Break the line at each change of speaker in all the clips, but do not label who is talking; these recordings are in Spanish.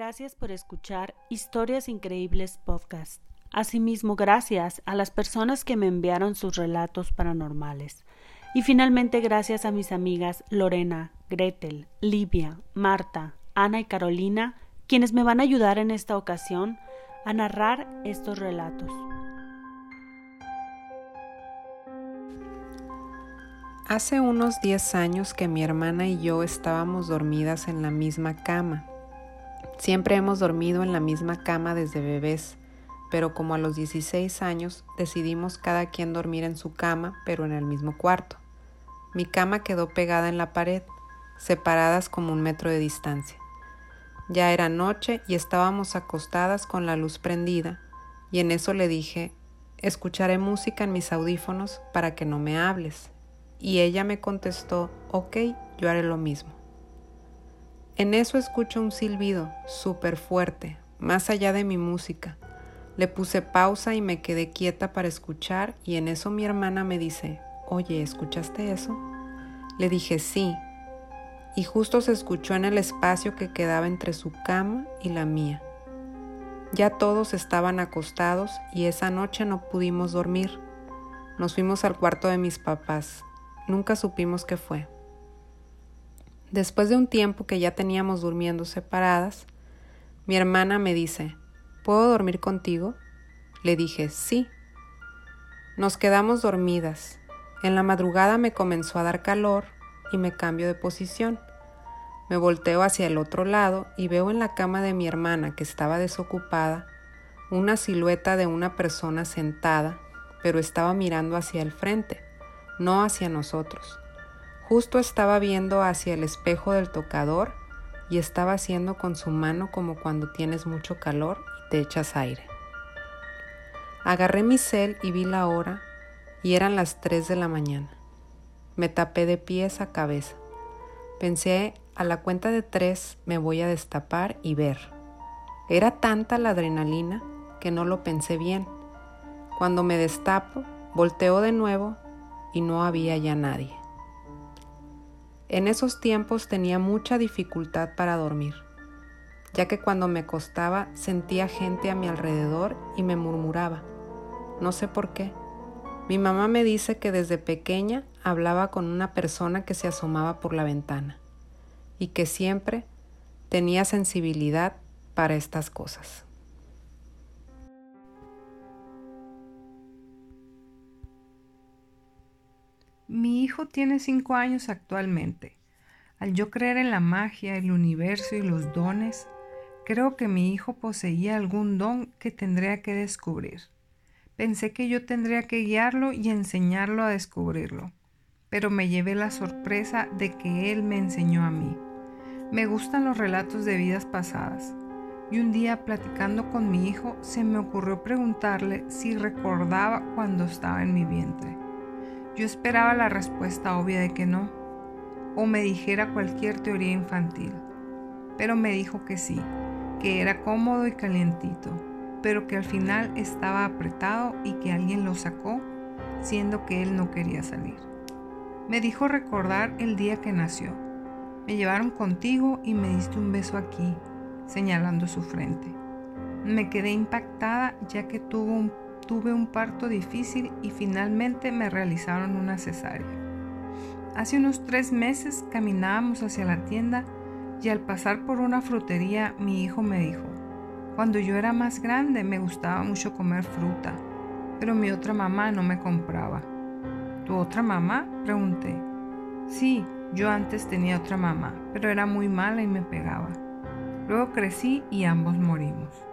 Gracias por escuchar Historias Increíbles Podcast. Asimismo, gracias a las personas que me enviaron sus relatos paranormales. Y finalmente, gracias a mis amigas Lorena, Gretel, Livia, Marta, Ana y Carolina, quienes me van a ayudar en esta ocasión a narrar estos relatos.
Hace unos 10 años que mi hermana y yo estábamos dormidas en la misma cama. Siempre hemos dormido en la misma cama desde bebés, pero como a los 16 años decidimos cada quien dormir en su cama, pero en el mismo cuarto. Mi cama quedó pegada en la pared, separadas como un metro de distancia. Ya era noche y estábamos acostadas con la luz prendida, y en eso le dije, escucharé música en mis audífonos para que no me hables. Y ella me contestó, ok, yo haré lo mismo. En eso escucho un silbido súper fuerte, más allá de mi música. Le puse pausa y me quedé quieta para escuchar y en eso mi hermana me dice, oye, ¿escuchaste eso? Le dije sí, y justo se escuchó en el espacio que quedaba entre su cama y la mía. Ya todos estaban acostados y esa noche no pudimos dormir. Nos fuimos al cuarto de mis papás. Nunca supimos qué fue. Después de un tiempo que ya teníamos durmiendo separadas, mi hermana me dice, ¿puedo dormir contigo? Le dije, sí. Nos quedamos dormidas. En la madrugada me comenzó a dar calor y me cambio de posición. Me volteo hacia el otro lado y veo en la cama de mi hermana, que estaba desocupada, una silueta de una persona sentada, pero estaba mirando hacia el frente, no hacia nosotros. Justo estaba viendo hacia el espejo del tocador y estaba haciendo con su mano como cuando tienes mucho calor y te echas aire. Agarré mi cel y vi la hora y eran las 3 de la mañana. Me tapé de pies a cabeza. Pensé, a la cuenta de tres me voy a destapar y ver. Era tanta la adrenalina que no lo pensé bien. Cuando me destapo, volteo de nuevo y no había ya nadie. En esos tiempos tenía mucha dificultad para dormir, ya que cuando me acostaba sentía gente a mi alrededor y me murmuraba. No sé por qué. Mi mamá me dice que desde pequeña hablaba con una persona que se asomaba por la ventana y que siempre tenía sensibilidad para estas cosas.
Mi hijo tiene cinco años actualmente. Al yo creer en la magia, el universo y los dones, creo que mi hijo poseía algún don que tendría que descubrir. Pensé que yo tendría que guiarlo y enseñarlo a descubrirlo, pero me llevé la sorpresa de que él me enseñó a mí. Me gustan los relatos de vidas pasadas, y un día platicando con mi hijo se me ocurrió preguntarle si recordaba cuando estaba en mi vientre. Yo esperaba la respuesta obvia de que no, o me dijera cualquier teoría infantil, pero me dijo que sí, que era cómodo y calientito, pero que al final estaba apretado y que alguien lo sacó, siendo que él no quería salir. Me dijo recordar el día que nació. Me llevaron contigo y me diste un beso aquí, señalando su frente. Me quedé impactada ya que tuvo un tuve un parto difícil y finalmente me realizaron una cesárea. Hace unos tres meses caminábamos hacia la tienda y al pasar por una frutería mi hijo me dijo, cuando yo era más grande me gustaba mucho comer fruta, pero mi otra mamá no me compraba. ¿Tu otra mamá? pregunté. Sí, yo antes tenía otra mamá, pero era muy mala y me pegaba. Luego crecí y ambos morimos.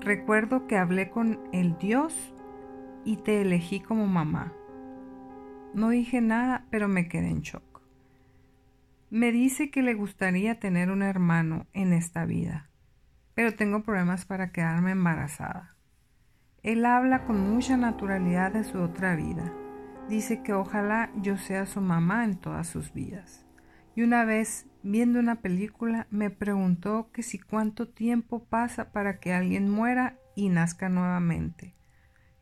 Recuerdo que hablé con el Dios y te elegí como mamá. No dije nada, pero me quedé en shock. Me dice que le gustaría tener un hermano en esta vida, pero tengo problemas para quedarme embarazada. Él habla con mucha naturalidad de su otra vida. Dice que ojalá yo sea su mamá en todas sus vidas. Y una vez viendo una película me preguntó que si cuánto tiempo pasa para que alguien muera y nazca nuevamente.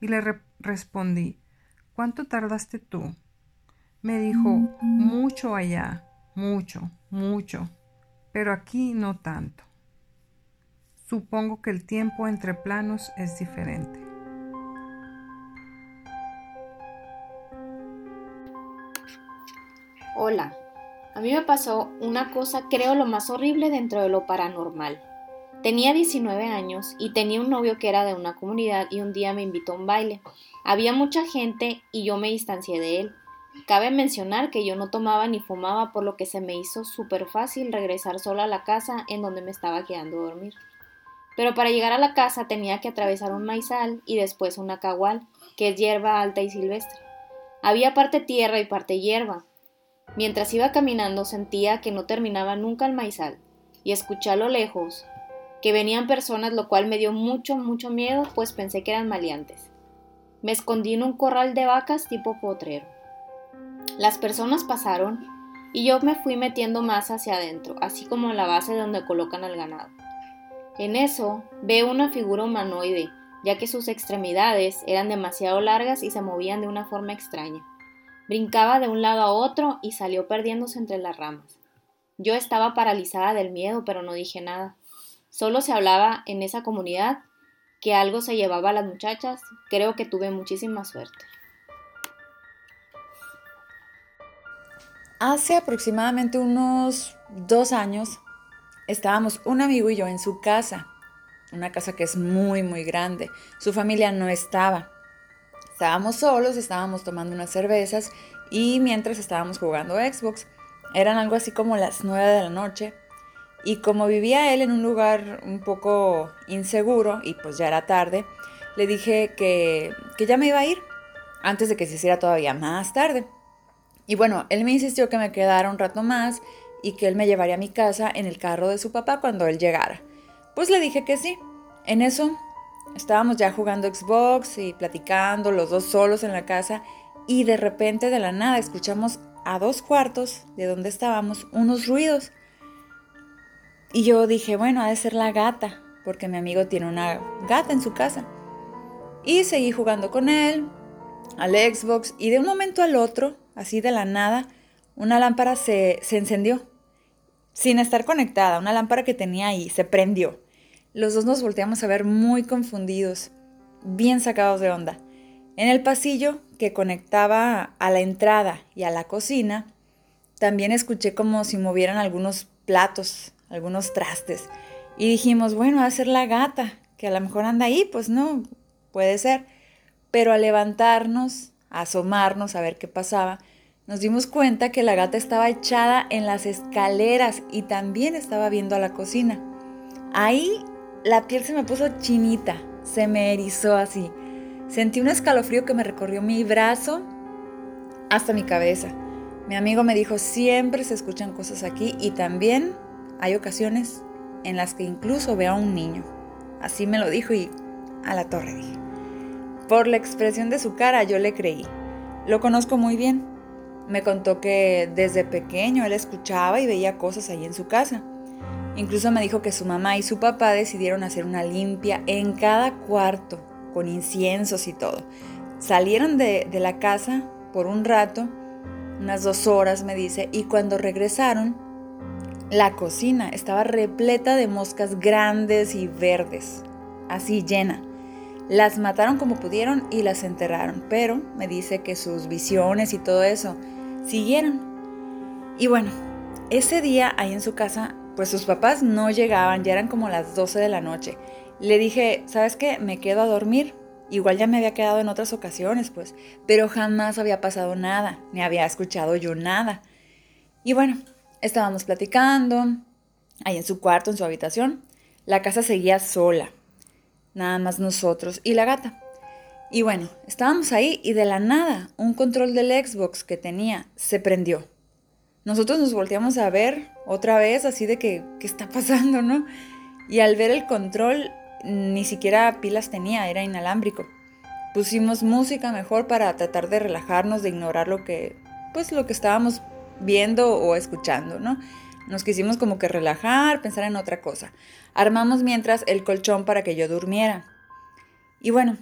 Y le respondí, ¿cuánto tardaste tú? Me dijo, mucho allá, mucho, mucho, pero aquí no tanto. supongo que el tiempo entre planos es diferente.
Hola, a mí me pasó una cosa creo lo más horrible dentro de lo paranormal. Tenía 19 años y tenía un novio que era de una comunidad y un día me invitó a un baile. Había mucha gente y yo me distancié de él. Cabe mencionar que yo no tomaba ni fumaba por lo que se me hizo súper fácil regresar sola a la casa en donde me estaba quedando a dormir. Pero para llegar a la casa tenía que atravesar un maizal y después una cagual, que es hierba alta y silvestre. Había parte tierra y parte hierba. Mientras iba caminando sentía que no terminaba nunca el maizal y escuché a lo lejos que venían personas, lo cual me dio mucho, mucho miedo, pues pensé que eran maleantes. Me escondí en un corral de vacas tipo potrero. Las personas pasaron y yo me fui metiendo más hacia adentro, así como en la base donde colocan al ganado. En eso veo una figura humanoide, ya que sus extremidades eran demasiado largas y se movían de una forma extraña. Brincaba de un lado a otro y salió perdiéndose entre las ramas. Yo estaba paralizada del miedo, pero no dije nada. Solo se hablaba en esa comunidad que algo se llevaba a las muchachas. Creo que tuve muchísima suerte.
Hace aproximadamente unos dos años estábamos un amigo y yo en su casa, una casa que es muy, muy grande. Su familia no estaba. Estábamos solos, estábamos tomando unas cervezas y mientras estábamos jugando Xbox, eran algo así como las nueve de la noche y como vivía él en un lugar un poco inseguro y pues ya era tarde, le dije que, que ya me iba a ir antes de que se hiciera todavía más tarde. Y bueno, él me insistió que me quedara un rato más y que él me llevaría a mi casa en el carro de su papá cuando él llegara. Pues le dije que sí. En eso estábamos ya jugando Xbox y platicando los dos solos en la casa y de repente de la nada escuchamos a dos cuartos de donde estábamos unos ruidos. Y yo dije, bueno, ha de ser la gata, porque mi amigo tiene una gata en su casa. Y seguí jugando con él, al Xbox, y de un momento al otro, así de la nada, una lámpara se, se encendió. Sin estar conectada, una lámpara que tenía ahí, se prendió. Los dos nos volteamos a ver muy confundidos, bien sacados de onda. En el pasillo que conectaba a la entrada y a la cocina, también escuché como si movieran algunos platos algunos trastes. Y dijimos, bueno, va a ser la gata, que a lo mejor anda ahí, pues no, puede ser. Pero al levantarnos, a asomarnos a ver qué pasaba, nos dimos cuenta que la gata estaba echada en las escaleras y también estaba viendo a la cocina. Ahí la piel se me puso chinita, se me erizó así. Sentí un escalofrío que me recorrió mi brazo hasta mi cabeza. Mi amigo me dijo, siempre se escuchan cosas aquí y también hay ocasiones en las que incluso veo a un niño. Así me lo dijo y a la torre dije. Por la expresión de su cara yo le creí. Lo conozco muy bien. Me contó que desde pequeño él escuchaba y veía cosas ahí en su casa. Incluso me dijo que su mamá y su papá decidieron hacer una limpia en cada cuarto, con inciensos y todo. Salieron de, la casa por un rato, unas dos horas me dice, y cuando regresaron la cocina estaba repleta de moscas grandes y verdes, así llena. Las mataron como pudieron y las enterraron, pero me dice que sus visiones y todo eso siguieron. Y bueno, ese día ahí en su casa, pues sus papás no llegaban, ya eran como las 12 de la noche. Le dije, ¿sabes qué? Me quedo a dormir. Igual ya me había quedado en otras ocasiones, pues, pero jamás había pasado nada, ni había escuchado yo nada. Y bueno, Estábamos platicando, ahí en su cuarto, en su habitación. La casa seguía sola, nada más nosotros y la gata. Y bueno, estábamos ahí y de la nada un control del Xbox que tenía se prendió. Nosotros nos volteamos a ver otra vez así de que, ¿qué está pasando, no? Y al ver el control, ni siquiera pilas tenía, era inalámbrico. Pusimos música mejor para tratar de relajarnos, de ignorar lo que, pues lo que estábamos viendo o escuchando, ¿no? Nos quisimos como que relajar, pensar en otra cosa. Armamos mientras el colchón para que yo durmiera. Y bueno,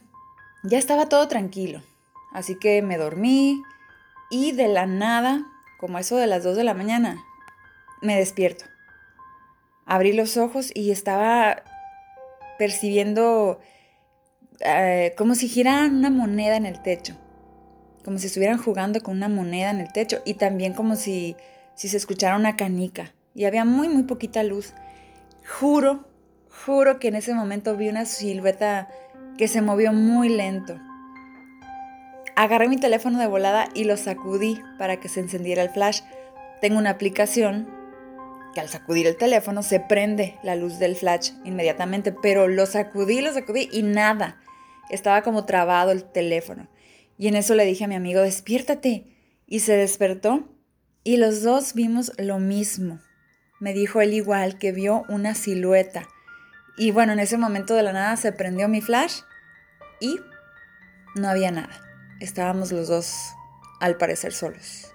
ya estaba todo tranquilo. Así que me dormí y de la nada, como eso de las 2 de la mañana, me despierto. Abrí los ojos y estaba percibiendo eh, como si giraran una moneda en el techo, como si estuvieran jugando con una moneda en el techo y también como si, si se escuchara una canica y había muy, muy poquita luz. Juro, juro que en ese momento vi una silueta que se movió muy lento. Agarré mi teléfono de volada y lo sacudí para que se encendiera el flash. Tengo una aplicación que al sacudir el teléfono se prende la luz del flash inmediatamente, pero lo sacudí, lo sacudí y nada. Estaba como trabado el teléfono. Y en eso le dije a mi amigo, despiértate. Y se despertó y los dos vimos lo mismo. Me dijo él igual que vio una silueta. Y bueno, en ese momento de la nada se prendió mi flash y no había nada. Estábamos los dos al parecer solos.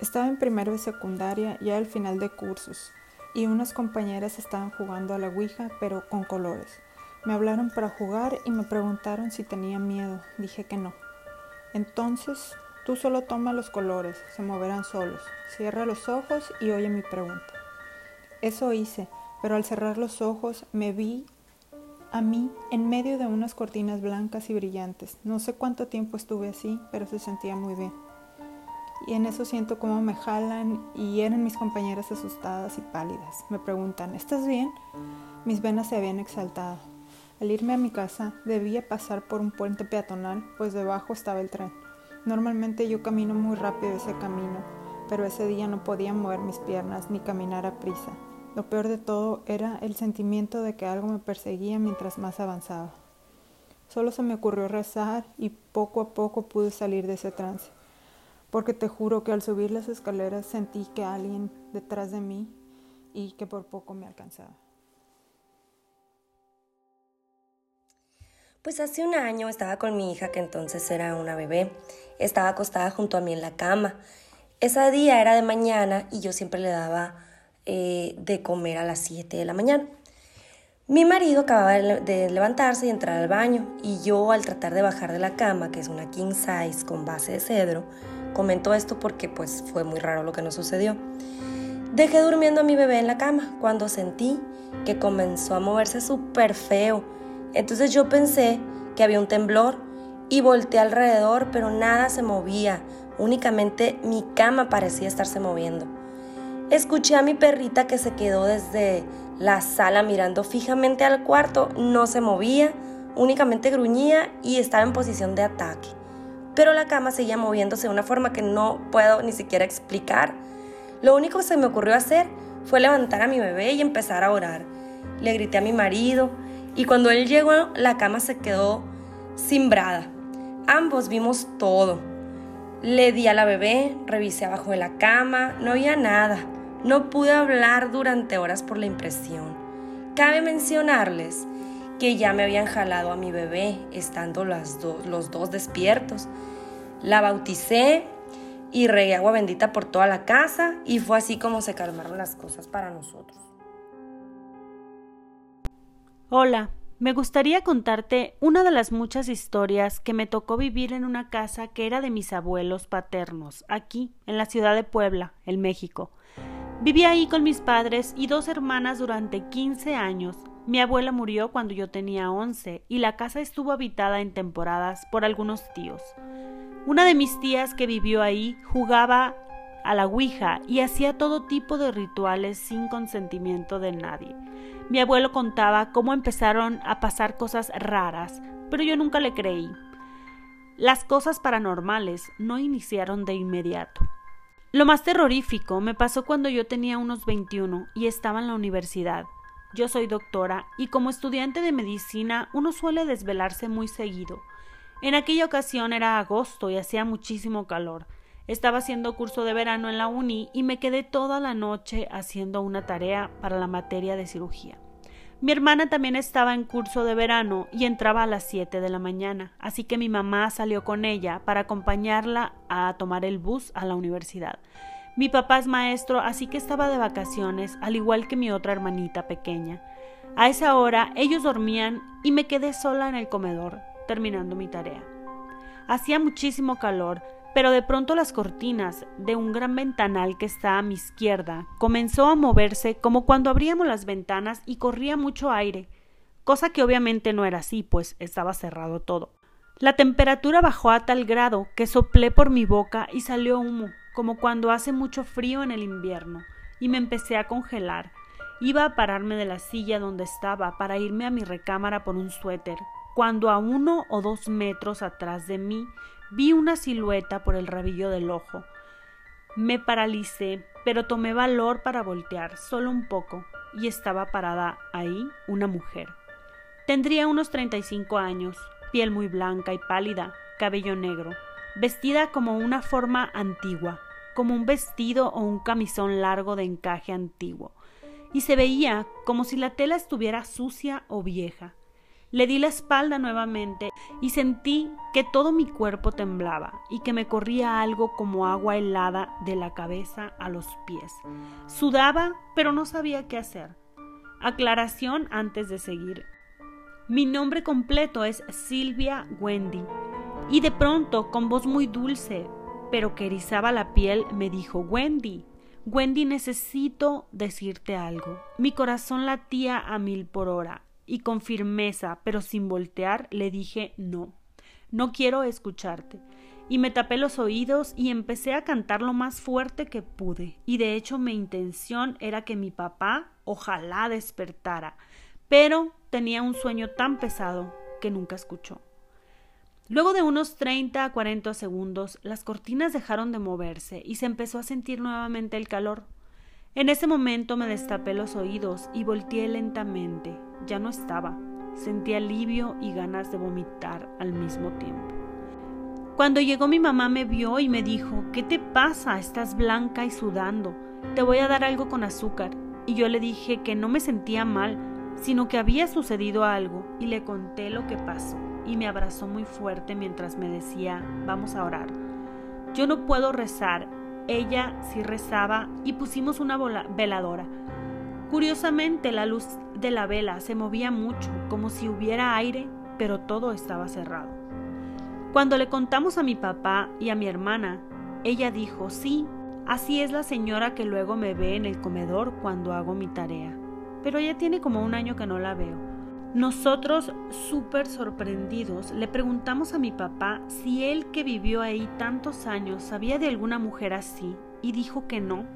Estaba en primero de secundaria, ya al final de cursos, y unas compañeras estaban jugando a la Ouija, pero con colores. Me hablaron para jugar y me preguntaron si tenía miedo. Dije que no. Entonces, tú solo toma los colores, se moverán solos. Cierra los ojos y oye mi pregunta. Eso hice, pero al cerrar los ojos me vi a mí en medio de unas cortinas blancas y brillantes. No sé cuánto tiempo estuve así, pero se sentía muy bien y en eso siento cómo me jalan y eran mis compañeras asustadas y pálidas. Me preguntan, ¿estás bien? Mis venas se habían exaltado. Al irme a mi casa debía pasar por un puente peatonal, pues debajo estaba el tren. Normalmente yo camino muy rápido ese camino, pero ese día no podía mover mis piernas ni caminar a prisa. Lo peor de todo era el sentimiento de que algo me perseguía mientras más avanzaba. Solo se me ocurrió rezar y poco a poco pude salir de ese trance porque te juro que al subir las escaleras sentí que alguien detrás de mí y que por poco me alcanzaba.
Pues hace un año estaba con mi hija, que entonces era una bebé. Estaba acostada junto a mí en la cama. Ese día era de mañana y yo siempre le daba eh, de comer a las 7 de la mañana. Mi marido acababa de levantarse y entrar al baño y yo al tratar de bajar de la cama, que es una king size con base de cedro, Comento esto porque pues fue muy raro lo que nos sucedió. Dejé durmiendo a mi bebé en la cama cuando sentí que comenzó a moverse súper feo. Entonces yo pensé que había un temblor y volteé alrededor, pero nada se movía. Únicamente mi cama parecía estarse moviendo. Escuché a mi perrita que se quedó desde la sala mirando fijamente al cuarto. No se movía, únicamente gruñía y estaba en posición de ataque pero la cama seguía moviéndose de una forma que no puedo ni siquiera explicar. Lo único que se me ocurrió hacer fue levantar a mi bebé y empezar a orar. Le grité a mi marido y cuando él llegó la cama se quedó cimbrada. Ambos vimos todo. Le di a la bebé, revisé abajo de la cama, no había nada. No pude hablar durante horas por la impresión. Cabe mencionarles que ya me habían jalado a mi bebé estando las los dos despiertos. La bauticé y regué agua bendita por toda la casa y fue así como se calmaron las cosas para nosotros.
Hola, me gustaría contarte una de las muchas historias que me tocó vivir en una casa que era de mis abuelos paternos, aquí, en la ciudad de Puebla, en México. Viví ahí con mis padres y dos hermanas durante 15 años mi abuela murió cuando yo tenía 11 y la casa estuvo habitada en temporadas por algunos tíos. Una de mis tías que vivió ahí jugaba a la Ouija y hacía todo tipo de rituales sin consentimiento de nadie. Mi abuelo contaba cómo empezaron a pasar cosas raras, pero yo nunca le creí. Las cosas paranormales no iniciaron de inmediato. Lo más terrorífico me pasó cuando yo tenía unos 21 y estaba en la universidad. Yo soy doctora y como estudiante de medicina uno suele desvelarse muy seguido. En aquella ocasión era agosto y hacía muchísimo calor. Estaba haciendo curso de verano en la uni y me quedé toda la noche haciendo una tarea para la materia de cirugía. Mi hermana también estaba en curso de verano y entraba a las 7 de la mañana, así que mi mamá salió con ella para acompañarla a tomar el bus a la universidad. Mi papá es maestro, así que estaba de vacaciones, al igual que mi otra hermanita pequeña. A esa hora ellos dormían y me quedé sola en el comedor, terminando mi tarea. Hacía muchísimo calor, pero de pronto las cortinas de un gran ventanal que está a mi izquierda comenzó a moverse como cuando abríamos las ventanas y corría mucho aire, cosa que obviamente no era así, pues estaba cerrado todo. La temperatura bajó a tal grado que soplé por mi boca y salió humo, como cuando hace mucho frío en el invierno, y me empecé a congelar. Iba a pararme de la silla donde estaba para irme a mi recámara por un suéter, cuando a uno o dos metros atrás de mí vi una silueta por el rabillo del ojo. Me paralicé, pero tomé valor para voltear, solo un poco, y estaba parada ahí una mujer. Tendría unos treinta y cinco años, piel muy blanca y pálida, cabello negro, vestida como una forma antigua, como un vestido o un camisón largo de encaje antiguo, y se veía como si la tela estuviera sucia o vieja. Le di la espalda nuevamente y sentí que todo mi cuerpo temblaba y que me corría algo como agua helada de la cabeza a los pies. Sudaba, pero no sabía qué hacer. Aclaración antes de seguir. Mi nombre completo es Silvia Wendy. Y de pronto, con voz muy dulce, pero que erizaba la piel, me dijo, Wendy, Wendy, necesito decirte algo. Mi corazón latía a mil por hora, y con firmeza, pero sin voltear, le dije, no, no quiero escucharte. Y me tapé los oídos y empecé a cantar lo más fuerte que pude. Y de hecho mi intención era que mi papá ojalá despertara pero tenía un sueño tan pesado que nunca escuchó. Luego de unos 30 a 40 segundos, las cortinas dejaron de moverse y se empezó a sentir nuevamente el calor. En ese momento me destapé los oídos y volteé lentamente. Ya no estaba. Sentí alivio y ganas de vomitar al mismo tiempo. Cuando llegó mi mamá me vio y me dijo, ¿qué te pasa? Estás blanca y sudando. Te voy a dar algo con azúcar. Y yo le dije que no me sentía mal, sino que había sucedido algo y le conté lo que pasó y me abrazó muy fuerte mientras me decía, vamos a orar. Yo no puedo rezar, ella sí rezaba y pusimos una veladora. Curiosamente la luz de la vela se movía mucho, como si hubiera aire, pero todo estaba cerrado. Cuando le contamos a mi papá y a mi hermana, ella dijo, sí, así es la señora que luego me ve en el comedor cuando hago mi tarea pero ya tiene como un año que no la veo. Nosotros, súper sorprendidos, le preguntamos a mi papá si él que vivió ahí tantos años sabía de alguna mujer así, y dijo que no,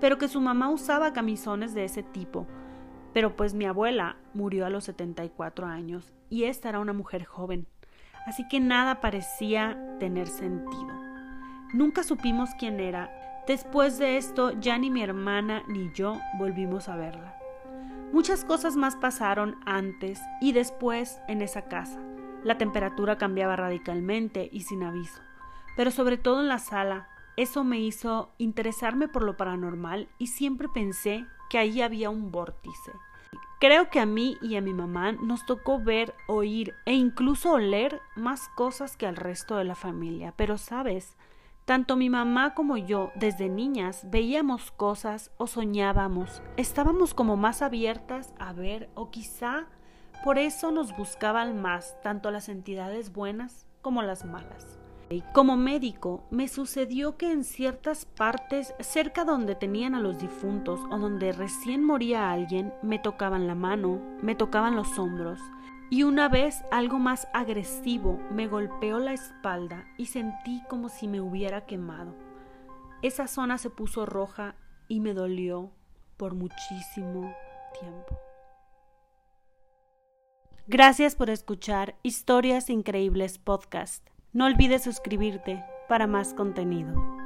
pero que su mamá usaba camisones de ese tipo. Pero pues mi abuela murió a los 74 años, y esta era una mujer joven, así que nada parecía tener sentido. Nunca supimos quién era. Después de esto, ya ni mi hermana ni yo volvimos a verla. Muchas cosas más pasaron antes y después en esa casa. La temperatura cambiaba radicalmente y sin aviso, pero sobre todo en la sala, eso me hizo interesarme por lo paranormal y siempre pensé que ahí había un vórtice. Creo que a mí y a mi mamá nos tocó ver, oír e incluso oler más cosas que al resto de la familia, pero sabes, tanto mi mamá como yo, desde niñas, veíamos cosas o soñábamos. Estábamos como más abiertas a ver o quizá por eso nos buscaban más tanto las entidades buenas como las malas. Como médico, me sucedió que en ciertas partes cerca donde tenían a los difuntos o donde recién moría alguien, me tocaban la mano, me tocaban los hombros, y una vez algo más agresivo me golpeó la espalda y sentí como si me hubiera quemado. Esa zona se puso roja y me dolió por muchísimo tiempo. Gracias por escuchar Historias Increíbles Podcast. No olvides suscribirte para más contenido.